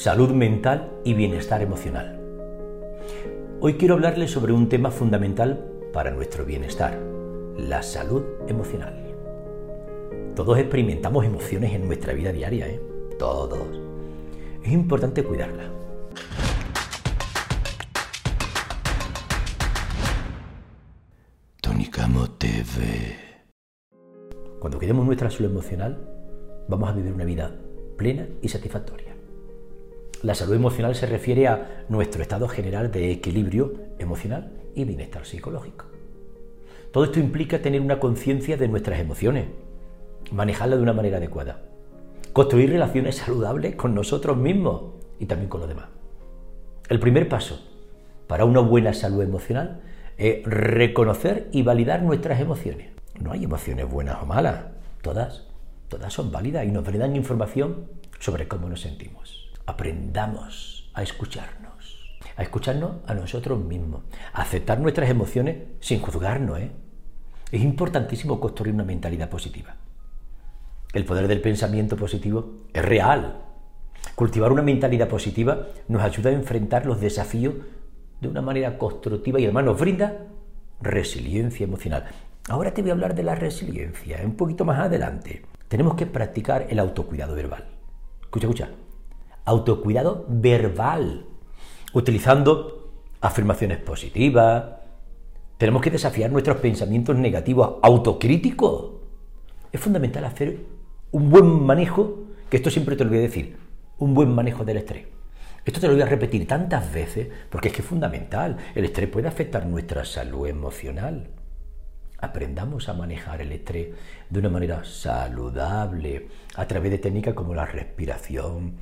salud mental y bienestar emocional. Hoy quiero hablarles sobre un tema fundamental para nuestro bienestar, la salud emocional. Todos experimentamos emociones en nuestra vida diaria, ¿eh? Todos. Es importante cuidarla. Tonicamo TV. Cuando cuidemos nuestra salud emocional, vamos a vivir una vida plena y satisfactoria. La salud emocional se refiere a nuestro estado general de equilibrio emocional y bienestar psicológico. Todo esto implica tener una conciencia de nuestras emociones, manejarlas de una manera adecuada, construir relaciones saludables con nosotros mismos y también con los demás. El primer paso para una buena salud emocional es reconocer y validar nuestras emociones. No hay emociones buenas o malas, todas, todas son válidas y nos brindan información sobre cómo nos sentimos aprendamos a escucharnos, a escucharnos a nosotros mismos, a aceptar nuestras emociones sin juzgarnos. ¿eh? Es importantísimo construir una mentalidad positiva. El poder del pensamiento positivo es real. Cultivar una mentalidad positiva nos ayuda a enfrentar los desafíos de una manera constructiva y además nos brinda resiliencia emocional. Ahora te voy a hablar de la resiliencia, un poquito más adelante. Tenemos que practicar el autocuidado verbal. Escucha, escucha autocuidado verbal, utilizando afirmaciones positivas. Tenemos que desafiar nuestros pensamientos negativos autocríticos. Es fundamental hacer un buen manejo, que esto siempre te lo voy a decir, un buen manejo del estrés. Esto te lo voy a repetir tantas veces porque es que es fundamental. El estrés puede afectar nuestra salud emocional. Aprendamos a manejar el estrés de una manera saludable a través de técnicas como la respiración,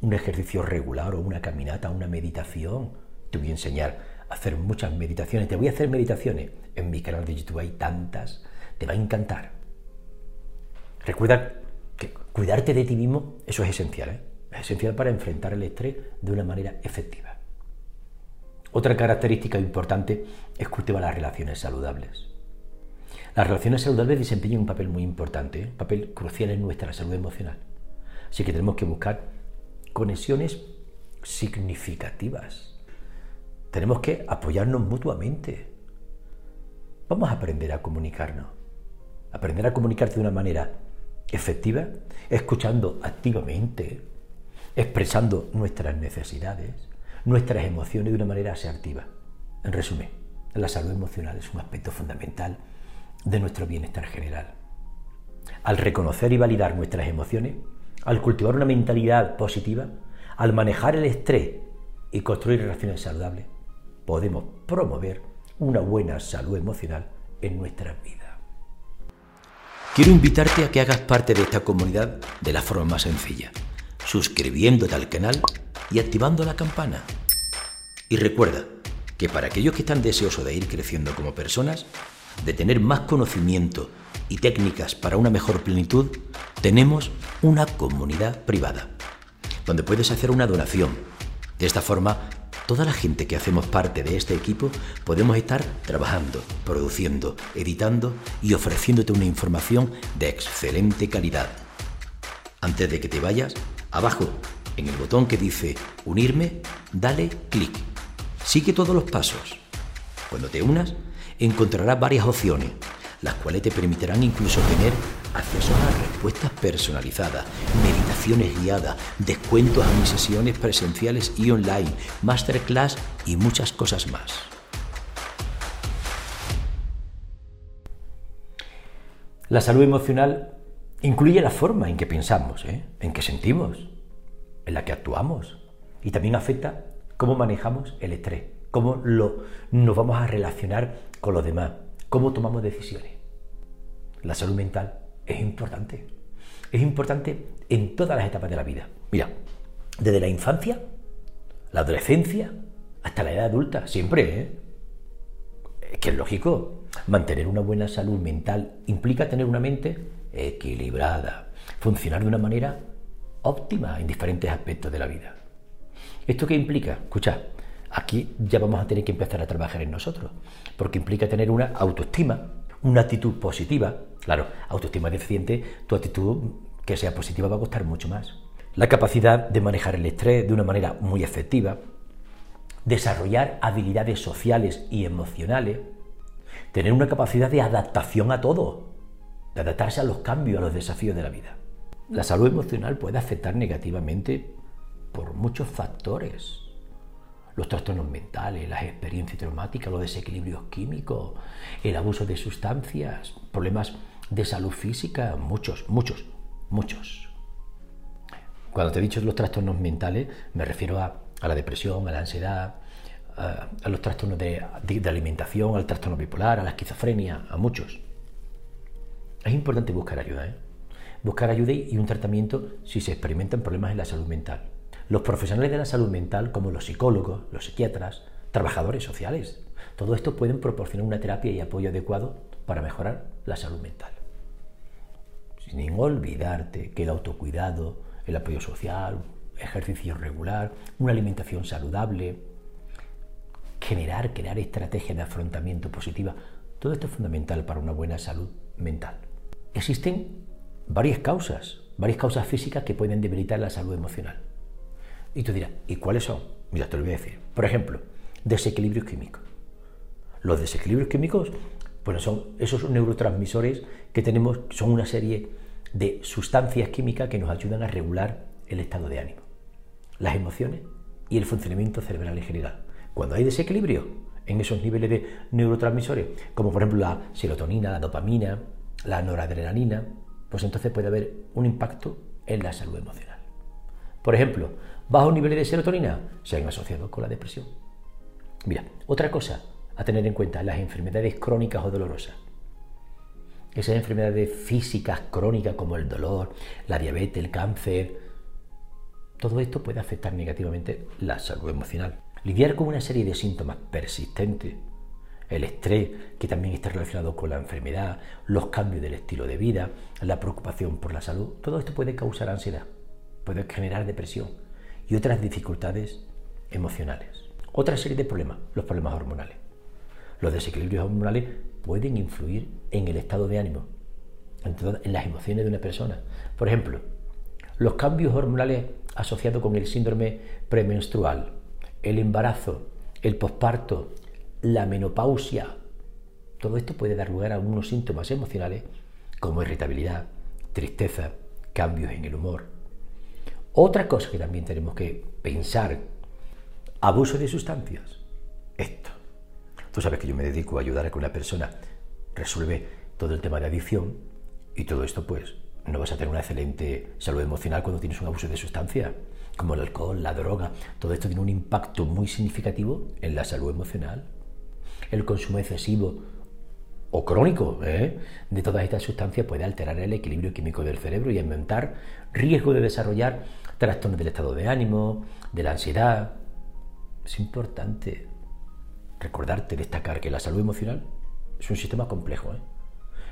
un ejercicio regular o una caminata, una meditación. Te voy a enseñar a hacer muchas meditaciones. Te voy a hacer meditaciones. En mi canal de YouTube hay tantas. Te va a encantar. Recuerda que cuidarte de ti mismo, eso es esencial. ¿eh? Es esencial para enfrentar el estrés de una manera efectiva. Otra característica importante es cultivar las relaciones saludables. Las relaciones saludables desempeñan un papel muy importante, un ¿eh? papel crucial en nuestra salud emocional. Así que tenemos que buscar conexiones significativas. Tenemos que apoyarnos mutuamente. Vamos a aprender a comunicarnos. Aprender a comunicarte de una manera efectiva, escuchando activamente, expresando nuestras necesidades, nuestras emociones de una manera asertiva. En resumen, la salud emocional es un aspecto fundamental de nuestro bienestar general. Al reconocer y validar nuestras emociones, al cultivar una mentalidad positiva, al manejar el estrés y construir relaciones saludables, podemos promover una buena salud emocional en nuestra vida. Quiero invitarte a que hagas parte de esta comunidad de la forma más sencilla, suscribiéndote al canal y activando la campana. Y recuerda que para aquellos que están deseosos de ir creciendo como personas, de tener más conocimiento y técnicas para una mejor plenitud, tenemos una comunidad privada, donde puedes hacer una donación. De esta forma, toda la gente que hacemos parte de este equipo podemos estar trabajando, produciendo, editando y ofreciéndote una información de excelente calidad. Antes de que te vayas, abajo, en el botón que dice Unirme, dale clic. Sigue todos los pasos. Cuando te unas, encontrarás varias opciones las cuales te permitirán incluso tener acceso a respuestas personalizadas, meditaciones guiadas, descuentos a mis sesiones presenciales y online, masterclass y muchas cosas más. La salud emocional incluye la forma en que pensamos, ¿eh? en que sentimos, en la que actuamos y también afecta cómo manejamos el estrés, cómo lo, nos vamos a relacionar con los demás, cómo tomamos decisiones. La salud mental es importante. Es importante en todas las etapas de la vida. Mira, desde la infancia, la adolescencia, hasta la edad adulta, siempre, ¿eh? Es que es lógico. Mantener una buena salud mental implica tener una mente equilibrada, funcionar de una manera óptima en diferentes aspectos de la vida. ¿Esto qué implica? Escucha, aquí ya vamos a tener que empezar a trabajar en nosotros, porque implica tener una autoestima, una actitud positiva. Claro, autoestima deficiente, tu actitud que sea positiva va a costar mucho más. la capacidad de manejar el estrés de una manera muy efectiva, desarrollar habilidades sociales y emocionales, tener una capacidad de adaptación a todo, de adaptarse a los cambios, a los desafíos de la vida. La salud emocional puede afectar negativamente por muchos factores. Los trastornos mentales, las experiencias traumáticas, los desequilibrios químicos, el abuso de sustancias, problemas de salud física, muchos, muchos, muchos. Cuando te he dicho los trastornos mentales, me refiero a, la depresión, a la ansiedad, a, los trastornos de, de, alimentación, al trastorno bipolar, a la esquizofrenia, a muchos. Es importante buscar ayuda, ¿eh? buscar ayuda y un tratamiento si se experimentan problemas en la salud mental. Los profesionales de la salud mental, como los psicólogos, los psiquiatras, trabajadores sociales, todo esto pueden proporcionar una terapia y apoyo adecuado para mejorar la salud mental. Sin olvidarte que el autocuidado, el apoyo social, ejercicio regular, una alimentación saludable, generar, crear estrategias de afrontamiento positiva, todo esto es fundamental para una buena salud mental. Existen varias causas, varias causas físicas que pueden debilitar la salud emocional. Y tú dirás, ¿y cuáles son? Mira, te lo voy a decir. Por ejemplo, desequilibrios químicos. Los desequilibrios químicos, bueno, son esos neurotransmisores que tenemos, son una serie de sustancias químicas que nos ayudan a regular el estado de ánimo, las emociones y el funcionamiento cerebral en general. Cuando hay desequilibrio en esos niveles de neurotransmisores, como por ejemplo la serotonina, la dopamina, la noradrenalina, pues entonces puede haber un impacto en la salud emocional. Por ejemplo, bajos niveles de serotonina se han asociado con la depresión. Mira, otra cosa a tener en cuenta, las enfermedades crónicas o dolorosas. Esas enfermedades físicas crónicas como el dolor, la diabetes, el cáncer, todo esto puede afectar negativamente la salud emocional. Lidiar con una serie de síntomas persistentes el estrés, que también está relacionado con la enfermedad, los cambios del estilo de vida, la preocupación por la salud, todo esto puede causar ansiedad, puede generar depresión y otras dificultades emocionales. Otra serie de problemas, los problemas hormonales. Los desequilibrios hormonales pueden influir en el estado de ánimo, en, las emociones de una persona. Por ejemplo, los cambios hormonales asociados con el síndrome premenstrual, el embarazo, el posparto, la menopausia. Todo esto puede dar lugar a algunos síntomas emocionales como irritabilidad, tristeza, cambios en el humor. Otra cosa que también tenemos que pensar, abuso de sustancias. Esto. Tú sabes que yo me dedico a ayudar a que una persona resuelve todo el tema de adicción y todo esto pues no vas a tener una excelente salud emocional cuando tienes un abuso de sustancias como el alcohol, la droga. Todo esto tiene un impacto muy significativo en la salud emocional el consumo excesivo o crónico ¿eh? de todas estas sustancias puede alterar el equilibrio químico del cerebro y aumentar riesgo de desarrollar trastornos del estado de ánimo, de la ansiedad. Es importante recordarte, destacar que la salud emocional es un sistema complejo ¿eh?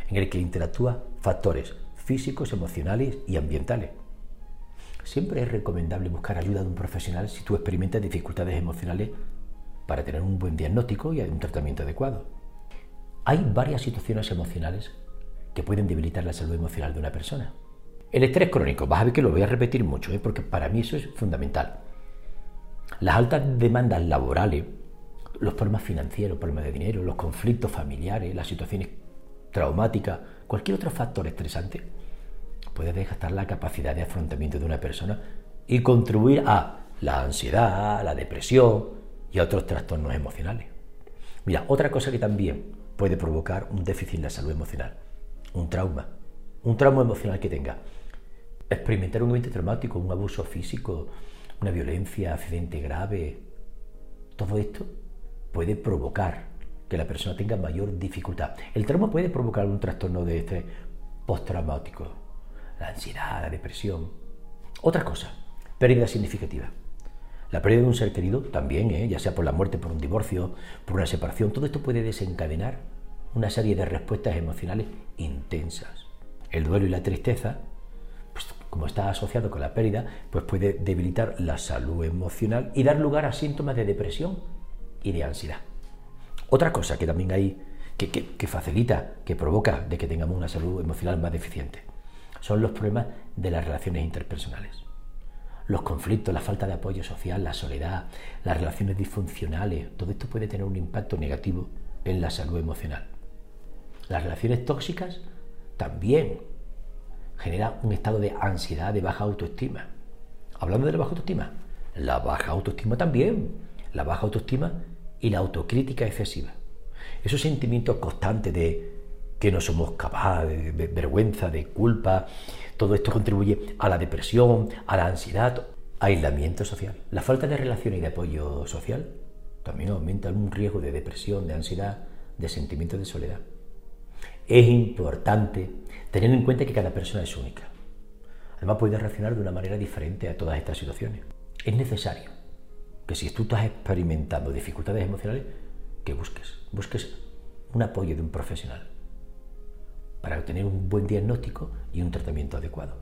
en el que interactúan factores físicos, emocionales y ambientales. Siempre es recomendable buscar ayuda de un profesional si tú experimentas dificultades emocionales para tener un buen diagnóstico y un tratamiento adecuado. Hay varias situaciones emocionales que pueden debilitar la salud emocional de una persona. El estrés crónico, vas a ver que lo voy a repetir mucho, ¿eh? porque para mí eso es fundamental. Las altas demandas laborales, los problemas financieros, problemas de dinero, los conflictos familiares, las situaciones traumáticas, cualquier otro factor estresante, puede desgastar la capacidad de afrontamiento de una persona y contribuir a la ansiedad, la depresión, y otros trastornos emocionales. Mira, otra cosa que también puede provocar un déficit en la salud emocional, un trauma, un trauma emocional que tenga. Experimentar un evento traumático, un abuso físico, una violencia, accidente grave, todo esto puede provocar que la persona tenga mayor dificultad. El trauma puede provocar un trastorno de estrés postraumático, la ansiedad, la depresión. Otra cosa, pérdida significativa. La pérdida de un ser querido también, ¿eh? ya sea por la muerte, por un divorcio, por una separación, todo esto puede desencadenar una serie de respuestas emocionales intensas. El duelo y la tristeza, como está asociado con la pérdida, pues puede debilitar la salud emocional y dar lugar a síntomas de depresión y de ansiedad. Otra cosa que también hay, que, que facilita, que provoca de que tengamos una salud emocional más deficiente, son los problemas de las relaciones interpersonales los conflictos, la falta de apoyo social, la soledad, las relaciones disfuncionales, todo esto puede tener un impacto negativo en la salud emocional. Las relaciones tóxicas también generan un estado de ansiedad, de baja autoestima. Hablando de la baja autoestima, la baja autoestima también, la baja autoestima y la autocrítica excesiva. Esos sentimientos constantes de que no somos capaces, de vergüenza, de culpa, todo esto contribuye a la depresión, a la ansiedad, aislamiento social. La falta de relación y de apoyo social también aumenta un riesgo de depresión, de ansiedad, de sentimientos de soledad. Es importante tener en cuenta que cada persona es única. Además puede reaccionar de una manera diferente a todas estas situaciones. Es necesario que si tú estás experimentando dificultades emocionales, que busques, busques un apoyo de un profesional para obtener un buen diagnóstico y un tratamiento adecuado.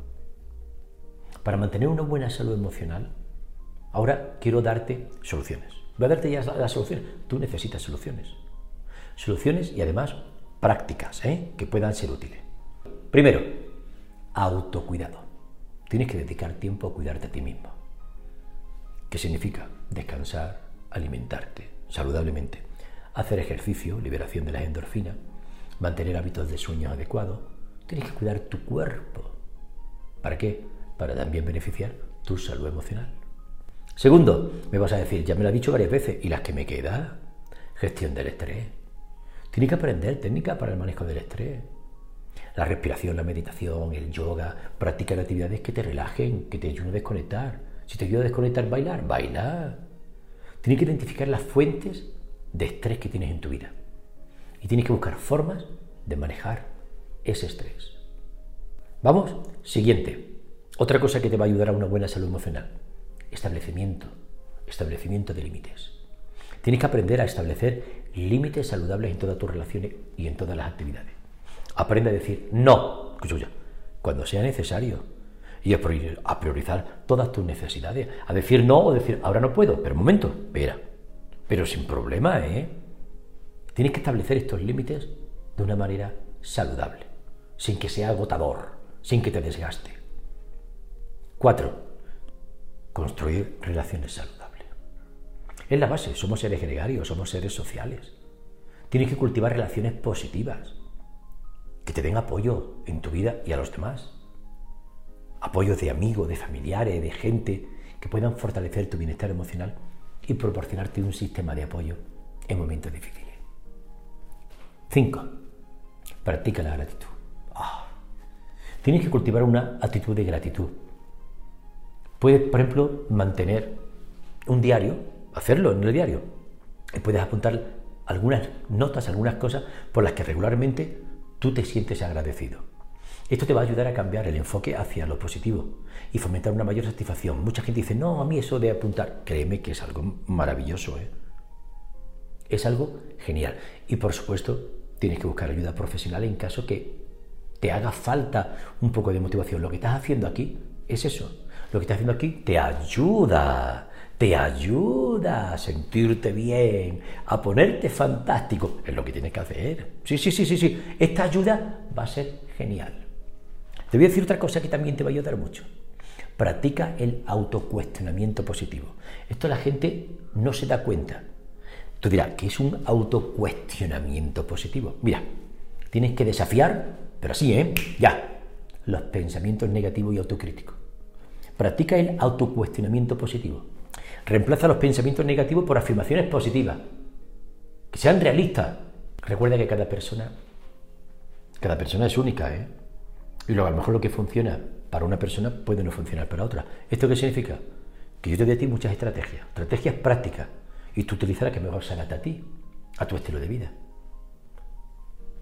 Para mantener una buena salud emocional, ahora quiero darte soluciones. Voy a darte ya las soluciones. Tú necesitas soluciones. Soluciones y además prácticas ¿eh? que puedan ser útiles. Primero, autocuidado. Tienes que dedicar tiempo a cuidarte a ti mismo. ¿Qué significa? Descansar, alimentarte saludablemente, hacer ejercicio, liberación de las endorfinas, mantener hábitos de sueño adecuados. Tienes que cuidar tu cuerpo. ¿Para qué? Para también beneficiar tu salud emocional. Segundo, me vas a decir, ya me lo he dicho varias veces, ¿y las que me queda? Gestión del estrés. Tienes que aprender técnicas para el manejo del estrés. La respiración, la meditación, el yoga, practicar actividades que te relajen, que te ayuden a desconectar. Si te ayuda a desconectar, bailar, bailar. Tienes que identificar las fuentes de estrés que tienes en tu vida. Y tienes que buscar formas de manejar ese estrés. Vamos, siguiente. Otra cosa que te va a ayudar a una buena salud emocional. Establecimiento. Establecimiento de límites. Tienes que aprender a establecer límites saludables en todas tus relaciones y en todas las actividades. Aprende a decir no, cuando sea necesario. Y a priorizar todas tus necesidades. A decir no o decir ahora no puedo. Pero un momento, espera. Pero sin problema, ¿eh? Tienes que establecer estos límites de una manera saludable, sin que sea agotador, sin que te desgaste. Cuatro, construir relaciones saludables. Es la base, somos seres gregarios, somos seres sociales. Tienes que cultivar relaciones positivas, que te den apoyo en tu vida y a los demás. Apoyo de amigos, de familiares, de gente que puedan fortalecer tu bienestar emocional y proporcionarte un sistema de apoyo en momentos difíciles. 5. Practica la gratitud. Ah. Tienes que cultivar una actitud de gratitud. Puedes, por ejemplo, mantener un diario, hacerlo en el diario. Y puedes apuntar algunas notas, algunas cosas por las que regularmente tú te sientes agradecido. Esto te va a ayudar a cambiar el enfoque hacia lo positivo y fomentar una mayor satisfacción. Mucha gente dice, no, a mí eso de apuntar, créeme que es algo maravilloso. ¿eh? Es algo genial. Y por supuesto, tienes que buscar ayuda profesional en caso que te haga falta un poco de motivación. Lo que estás haciendo aquí es eso. Lo que estás haciendo aquí te ayuda, te ayuda a sentirte bien, a ponerte fantástico. Es lo que tienes que hacer. Sí, sí, sí, sí, sí. Esta ayuda va a ser genial. Te voy a decir otra cosa que también te va a ayudar mucho. Practica el autocuestionamiento positivo. Esto la gente no se da cuenta. Tú dirás, ¿qué es un autocuestionamiento positivo? Mira, tienes que desafiar, pero así, ¿eh? Ya, los pensamientos negativos y autocríticos. Practica el autocuestionamiento positivo. Reemplaza los pensamientos negativos por afirmaciones positivas, que sean realistas. Recuerda que cada persona, cada persona es única, ¿eh? Y luego a lo mejor lo que funciona para una persona puede no funcionar para otra. ¿Esto qué significa? Que yo te doy a ti muchas estrategias, estrategias prácticas y tú utilizas la que mejor se adapta a ti, a tu estilo de vida.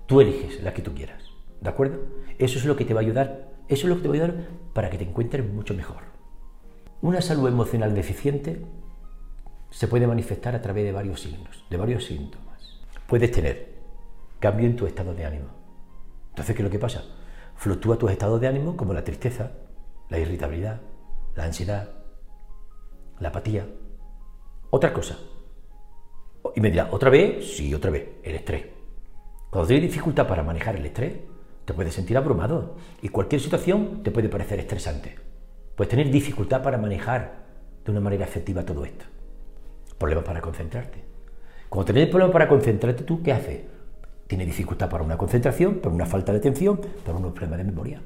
Tú eliges la que tú quieras, ¿de acuerdo? Eso es lo que te va a ayudar, eso es lo que te va a ayudar para que te encuentres mucho mejor. Una salud emocional deficiente se puede manifestar a través de varios signos, de varios síntomas. Puedes tener cambio en tu estado de ánimo. Entonces, ¿qué es lo que pasa? Fluctúa tu estado de ánimo como la tristeza, la irritabilidad, la ansiedad, la apatía. Otra cosa, y me dirá, ¿otra vez? Sí, otra vez, el estrés. Cuando tienes dificultad para manejar el estrés, te puedes sentir abrumado y cualquier situación te puede parecer estresante. Puedes tener dificultad para manejar de una manera efectiva todo esto. Problemas para concentrarte. Cuando tienes problemas para concentrarte, ¿tú qué haces? Tienes dificultad para una concentración, por una falta de atención, por unos problemas de memoria.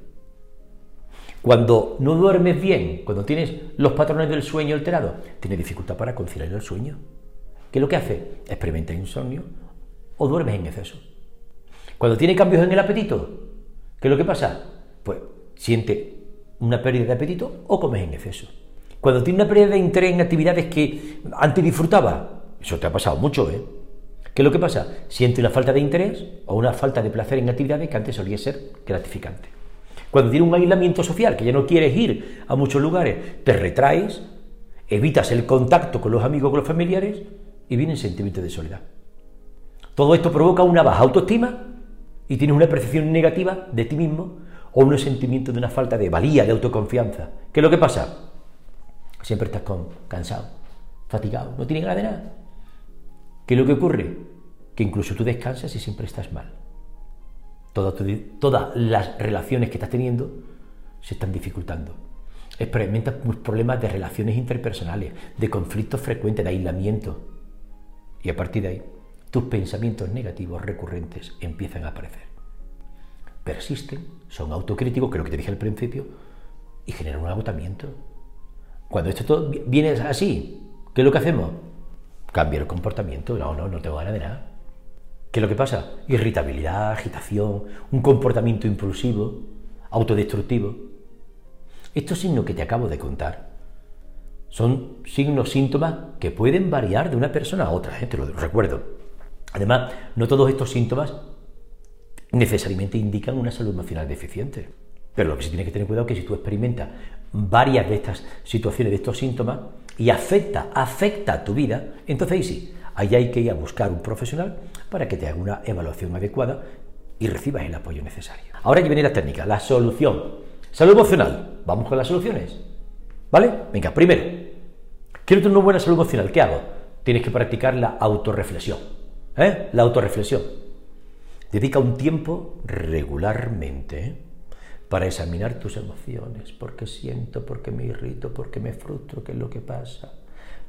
Cuando no duermes bien, cuando tienes los patrones del sueño alterados, tienes dificultad para conciliar el sueño. ¿Qué es lo que hace? Experimenta insomnio o duermes en exceso. Cuando tiene cambios en el apetito, ¿qué es lo que pasa? Pues siente una pérdida de apetito o comes en exceso. Cuando tiene una pérdida de interés en actividades que antes disfrutaba, eso te ha pasado mucho, ¿eh? ¿Qué es lo que pasa? Siente una falta de interés o una falta de placer en actividades que antes solía ser gratificante. Cuando tiene un aislamiento social, que ya no quieres ir a muchos lugares, te retraes, evitas el contacto con los amigos, con los familiares y viene el sentimiento de soledad. Todo esto provoca una baja autoestima y tienes una percepción negativa de ti mismo o un sentimiento de una falta de valía, de autoconfianza. ¿Qué es lo que pasa? Siempre estás cansado, fatigado, no tienes ganas de nada. ¿Qué es lo que ocurre? Que incluso tú descansas y siempre estás mal. todas las relaciones que estás teniendo se están dificultando. Experimentas problemas de relaciones interpersonales, de conflictos frecuentes, de aislamiento. Y a partir de ahí, tus pensamientos negativos recurrentes empiezan a aparecer. Persisten, son autocríticos, que es lo que te dije al principio, y generan un agotamiento. Cuando esto todo viene así, ¿qué es lo que hacemos? Cambiar el comportamiento. No, no, no tengo ganas de nada. ¿Qué es lo que pasa? Irritabilidad, agitación, un comportamiento impulsivo, autodestructivo. Estos signos que te acabo de contar son signos, síntomas que pueden variar de una persona a otra, ¿eh? te lo recuerdo. Además, no todos estos síntomas necesariamente indican una salud emocional deficiente. Pero lo que sí tiene que tener cuidado es que si tú experimentas varias de estas situaciones, de estos síntomas, y afecta, afecta a tu vida, entonces ahí sí, ahí hay que ir a buscar un profesional para que te haga una evaluación adecuada y recibas el apoyo necesario. Ahora que viene la técnica, la solución. Salud emocional. Vamos con las soluciones. ¿Vale? Venga, primero, quiero tener una buena salud emocional. ¿Qué hago? Tienes que practicar la autorreflexión. ¿Eh? La autorreflexión. Dedica un tiempo regularmente para examinar tus emociones, por qué siento, por qué me irrito, por qué me frustro, qué es lo que pasa,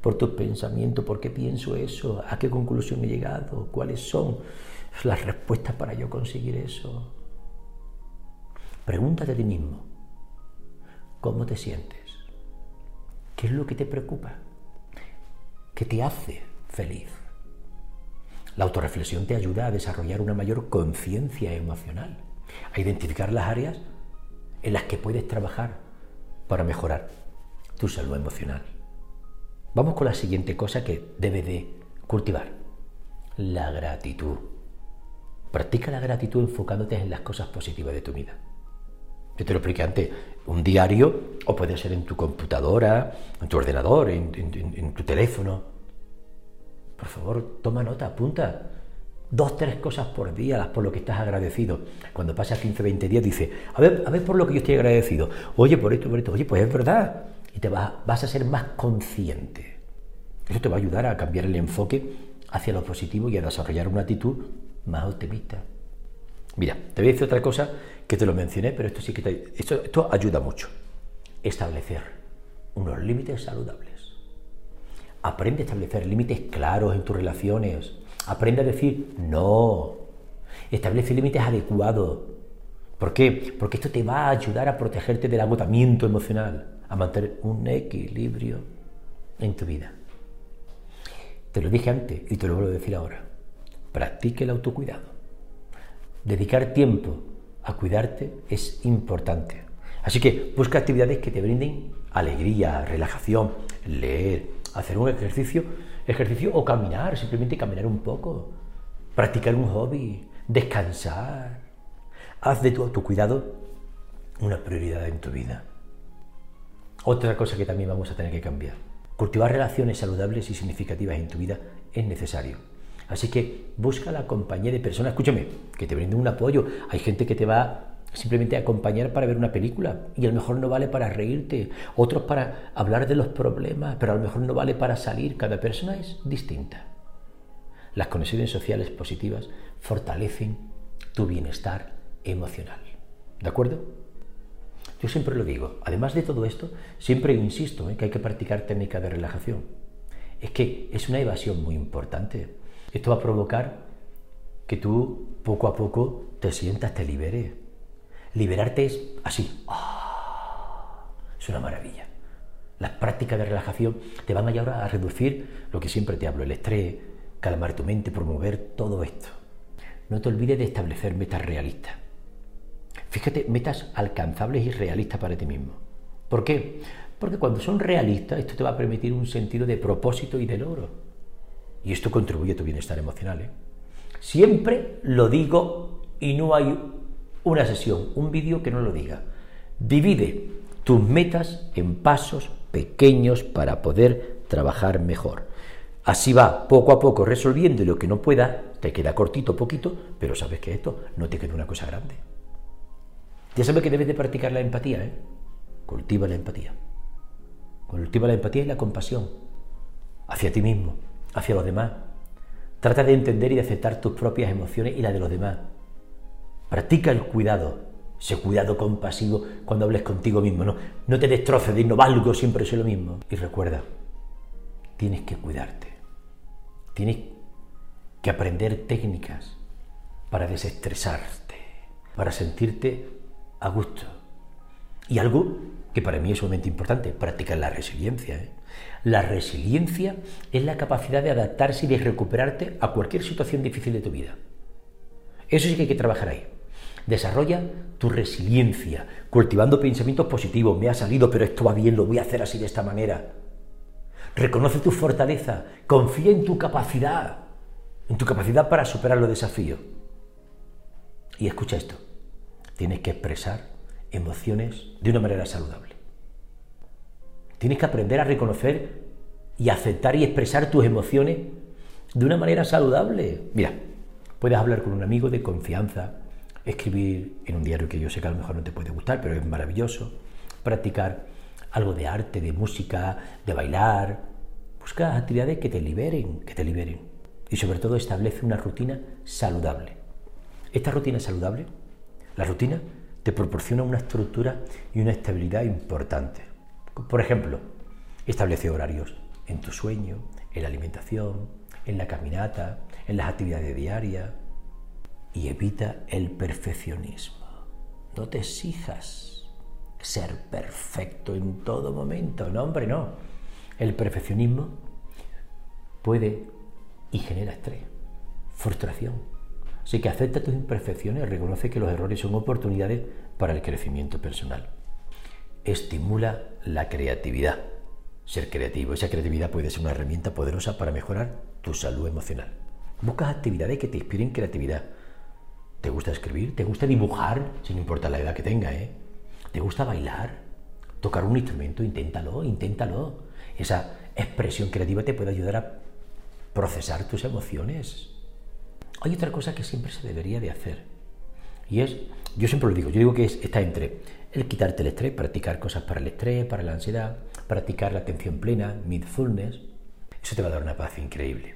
por tus pensamientos, por qué pienso eso, a qué conclusión he llegado, cuáles son las respuestas para yo conseguir eso. Pregúntate a ti mismo, ¿cómo te sientes? ¿Qué es lo que te preocupa? ¿Qué te hace feliz? La autorreflexión te ayuda a desarrollar una mayor conciencia emocional, a identificar las áreas en las que puedes trabajar para mejorar tu salud emocional. Vamos con la siguiente cosa que debes de cultivar, la gratitud. Practica la gratitud enfocándote en las cosas positivas de tu vida. Yo te lo expliqué antes, un diario o puede ser en tu computadora, en tu ordenador, en, en tu teléfono por favor, toma nota, apunta. Dos, tres cosas por día por lo que estás agradecido. Cuando pasas 15, 20 días, dice, a ver, a ver por lo que yo estoy agradecido. Oye, por esto, por esto. Oye, pues es verdad. Y te vas, vas a ser más consciente. Eso te va a ayudar a cambiar el enfoque hacia lo positivo y a desarrollar una actitud más optimista. Mira, te voy a decir otra cosa que te lo mencioné, pero esto sí que te, esto, esto ayuda mucho. Establecer unos límites saludables. Aprende a establecer límites claros en tus relaciones. Aprende a decir no. Establece límites adecuados. ¿Por qué? Porque esto te va a ayudar a protegerte del agotamiento emocional, a mantener un equilibrio en tu vida. Te lo dije antes y te lo vuelvo a decir ahora. Practique el autocuidado. Dedicar tiempo a cuidarte es importante. Así que busca actividades que te brinden alegría, relajación, leer, hacer un ejercicio, ejercicio o caminar, simplemente caminar un poco, practicar un hobby, descansar. Haz de tu autocuidado una prioridad en tu vida. Otra cosa que también vamos a tener que cambiar. Cultivar relaciones saludables y significativas en tu vida es necesario. Así que busca la compañía de personas, escúchame, que te brinden un apoyo. Hay gente que te va simplemente acompañar para ver una película y a lo mejor no vale para reírte, otros para hablar de los problemas, pero a lo mejor no vale para salir, cada persona es distinta. Las conexiones sociales positivas fortalecen tu bienestar emocional. ¿De acuerdo? Yo siempre lo digo. Además de todo esto, siempre insisto ¿eh? que hay que practicar técnicas de relajación. Es que es una evasión muy importante. Esto va a provocar que tú poco a poco te sientas, te liberes. Liberarte es así. Es una maravilla. Las prácticas de relajación te van a ayudar a reducir lo que siempre te hablo, el estrés, calmar tu mente, promover todo esto. No te olvides de establecer metas realistas. Fíjate, metas alcanzables y realistas para ti mismo. ¿Por qué? Porque cuando son realistas, esto te va a permitir un sentido de propósito y de logro. Y esto contribuye a tu bienestar emocional. ¿eh? Siempre lo digo y no hay una sesión, un vídeo que no lo diga. Divide tus metas en pasos pequeños para poder trabajar mejor. Así va poco a poco resolviendo lo que no pueda, te queda cortito, poquito, pero sabes que esto no te queda una cosa grande. Ya sabes que debes de practicar la empatía, ¿eh? Cultiva la empatía. Cultiva la empatía y la compasión hacia ti mismo, hacia los demás. Trata de entender y de aceptar tus propias emociones y las de los demás. Practica el cuidado, ese cuidado compasivo cuando hables contigo mismo. No, no te destroces de no valgo, siempre soy lo mismo. Y recuerda, tienes que cuidarte. Tienes que aprender técnicas para desestresarte, para sentirte a gusto. Y algo que para mí es sumamente importante, practicar la resiliencia. ¿eh? La resiliencia es la capacidad de adaptarse y de recuperarte a cualquier situación difícil de tu vida. Eso sí que hay que trabajar ahí. Desarrolla tu resiliencia, cultivando pensamientos positivos. Me ha salido, pero esto va bien, lo voy a hacer así de esta manera. Reconoce tu fortaleza, confía en tu capacidad, en tu capacidad para superar los desafíos. Y escucha esto, tienes que expresar emociones de una manera saludable. Tienes que aprender a reconocer y aceptar y expresar tus emociones de una manera saludable. Mira, puedes hablar con un amigo de confianza, escribir en un diario que yo sé que a lo mejor no te puede gustar, pero es maravilloso, practicar algo de arte, de música, de bailar, busca actividades que te liberen, que te liberen. Y sobre todo establece una rutina saludable. Esta rutina saludable, la rutina te proporciona una estructura y una estabilidad importante. Por ejemplo, establece horarios en tu sueño, en la alimentación, en la caminata, en las actividades diarias, y evita el perfeccionismo. No te exijas ser perfecto en todo momento. No, hombre, no. El perfeccionismo puede y genera estrés, frustración. Así que acepta tus imperfecciones, reconoce que los errores son oportunidades para el crecimiento personal. Estimula la creatividad. Ser creativo, esa creatividad puede ser una herramienta poderosa para mejorar tu salud emocional. Busca actividades que te inspiren creatividad ¿Te gusta escribir? ¿Te gusta dibujar? Sin importar la edad que tenga, ¿eh? ¿Te gusta bailar? ¿Tocar un instrumento? Inténtalo, inténtalo. Esa expresión creativa te puede ayudar a procesar tus emociones. Hay otra cosa que siempre se debería de hacer. Y es, yo siempre lo digo, yo digo que está entre el quitarte el estrés, practicar cosas para el estrés, para la ansiedad, practicar la atención plena, mindfulness. Eso te va a dar una paz increíble.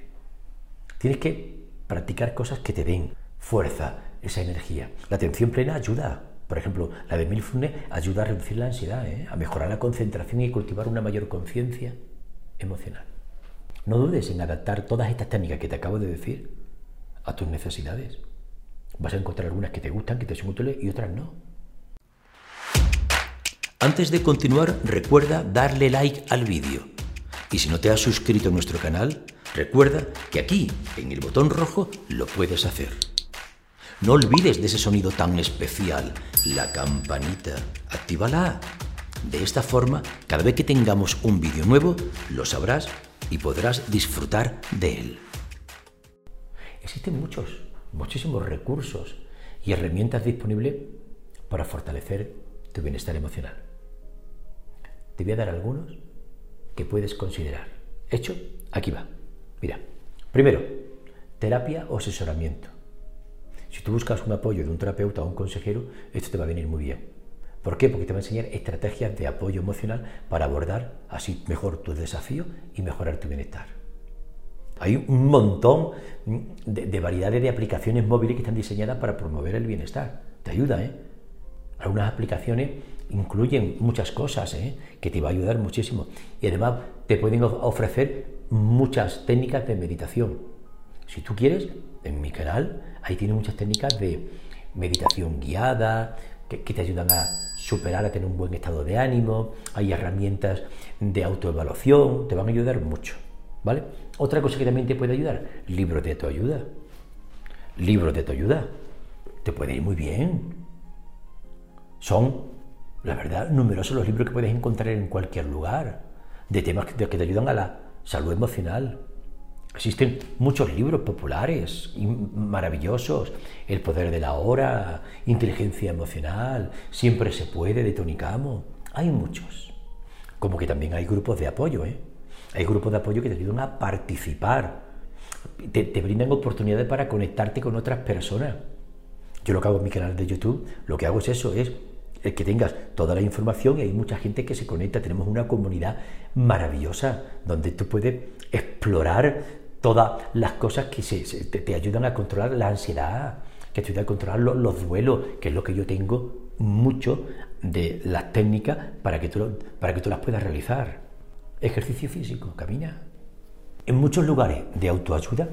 Tienes que practicar cosas que te den fuerza, esa energía. La atención plena ayuda. Por ejemplo, la de Mindfulness ayuda a reducir la ansiedad, ¿eh? a mejorar la concentración y cultivar una mayor conciencia emocional. No dudes en adaptar todas estas técnicas que te acabo de decir a tus necesidades. Vas a encontrar algunas que te gustan, que te son útiles y otras no. Antes de continuar, recuerda darle like al vídeo. Y si no te has suscrito a nuestro canal, recuerda que aquí, en el botón rojo, lo puedes hacer. No olvides de ese sonido tan especial, la campanita. Actívala. De esta forma, cada vez que tengamos un vídeo nuevo, lo sabrás y podrás disfrutar de él. Existen muchos, muchísimos recursos y herramientas disponibles para fortalecer tu bienestar emocional. Te voy a dar algunos que puedes considerar. Hecho, aquí va. Mira, primero, terapia o asesoramiento. Si tú buscas un apoyo de un terapeuta o un consejero, esto te va a venir muy bien. ¿Por qué? Porque te va a enseñar estrategias de apoyo emocional para abordar así mejor tus desafíos y mejorar tu bienestar. Hay un montón de, variedades de aplicaciones móviles que están diseñadas para promover el bienestar. Te ayuda, ¿eh? Algunas aplicaciones incluyen muchas cosas ¿eh? que te va a ayudar muchísimo. Y además te pueden ofrecer muchas técnicas de meditación. Si tú quieres, en mi canal, ahí tiene muchas técnicas de meditación guiada, que, te ayudan a superar, a tener un buen estado de ánimo. Hay herramientas de autoevaluación, te van a ayudar mucho. ¿Vale? Otra cosa que también te puede ayudar, libros de tu ayuda. Libros de tu ayuda. Te puede ir muy bien. Son, la verdad, numerosos los libros que puedes encontrar en cualquier lugar, de temas que te ayudan a la salud emocional. Existen muchos libros populares y maravillosos. El poder de la hora, inteligencia emocional, siempre se puede de Tony Camo. Hay muchos. Como que también hay grupos de apoyo, ¿eh? Hay grupos de apoyo que te ayudan a participar. Te, te brindan oportunidades para conectarte con otras personas. Yo lo que hago en mi canal de YouTube, lo que hago es eso, es que tengas toda la información y hay mucha gente que se conecta. Tenemos una comunidad maravillosa donde tú puedes explorar todas las cosas que te, ayudan a controlar la ansiedad, que te ayudan a controlar los, duelos, que es lo que yo tengo mucho de las técnicas para que tú, para que tú las puedas realizar. Ejercicio físico, camina. En muchos lugares de autoayuda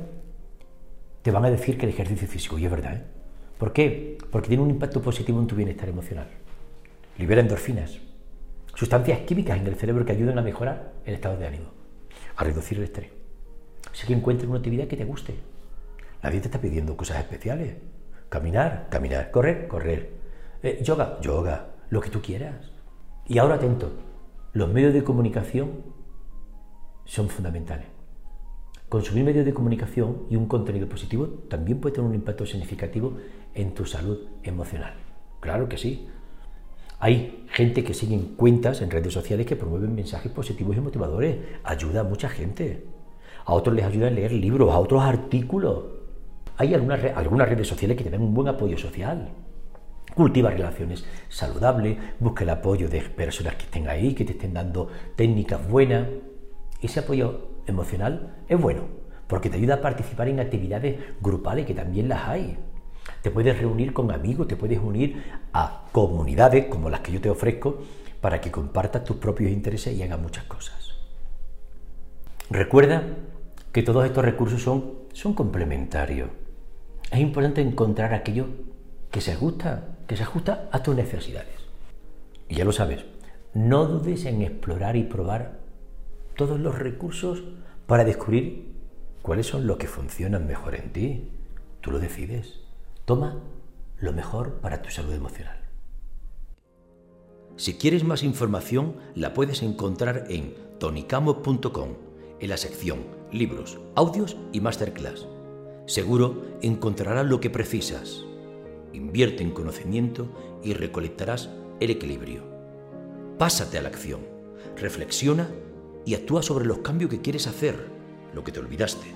te van a decir que el ejercicio físico, y es verdad, ¿eh? ¿Por qué? Porque tiene un impacto positivo en tu bienestar emocional libera endorfinas, sustancias químicas en el cerebro que ayudan a mejorar el estado de ánimo, a reducir el estrés. Así que encuentres una actividad que te guste. Nadie te está pidiendo cosas especiales. Caminar, caminar, correr, correr. Eh, yoga, yoga, lo que tú quieras. Y ahora atento, los medios de comunicación son fundamentales. Consumir medios de comunicación y un contenido positivo también puede tener un impacto significativo en tu salud emocional. Claro que sí. Hay gente que sigue cuentas en redes sociales que promueven mensajes positivos y motivadores. Ayuda a mucha gente. A otros les ayuda a leer libros, a otros artículos. Hay algunas, algunas redes sociales que tienen un buen apoyo social. Cultiva relaciones saludables, busca el apoyo de personas que estén ahí, que te estén dando técnicas buenas. Ese apoyo emocional es bueno, porque te ayuda a participar en actividades grupales, que también las hay. Te puedes reunir con amigos, te puedes unir a comunidades como las que yo te ofrezco para que compartas tus propios intereses y hagas muchas cosas. Recuerda que todos estos recursos son, son complementarios. Es importante encontrar aquello que se ajusta, que se ajusta a tus necesidades. Y ya lo sabes, no dudes en explorar y probar todos los recursos para descubrir cuáles son los que funcionan mejor en ti. Tú lo decides. Toma lo mejor para tu salud emocional. Si quieres más información, la puedes encontrar en tonicamo.com, en la sección Libros, Audios y Masterclass. Seguro encontrarás lo que precisas. Invierte en conocimiento y recolectarás el equilibrio. Pásate a la acción, reflexiona y actúa sobre los cambios que quieres hacer, lo que te olvidaste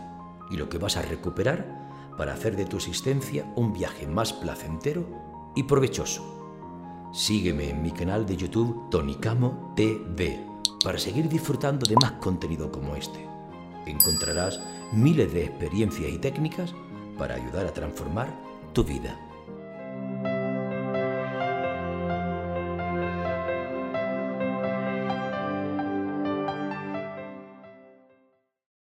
y lo que vas a recuperar para hacer de tu existencia un viaje más placentero y provechoso. Sígueme en mi canal de YouTube Tonicamo TV para seguir disfrutando de más contenido como este. Encontrarás miles de experiencias y técnicas para ayudar a transformar tu vida.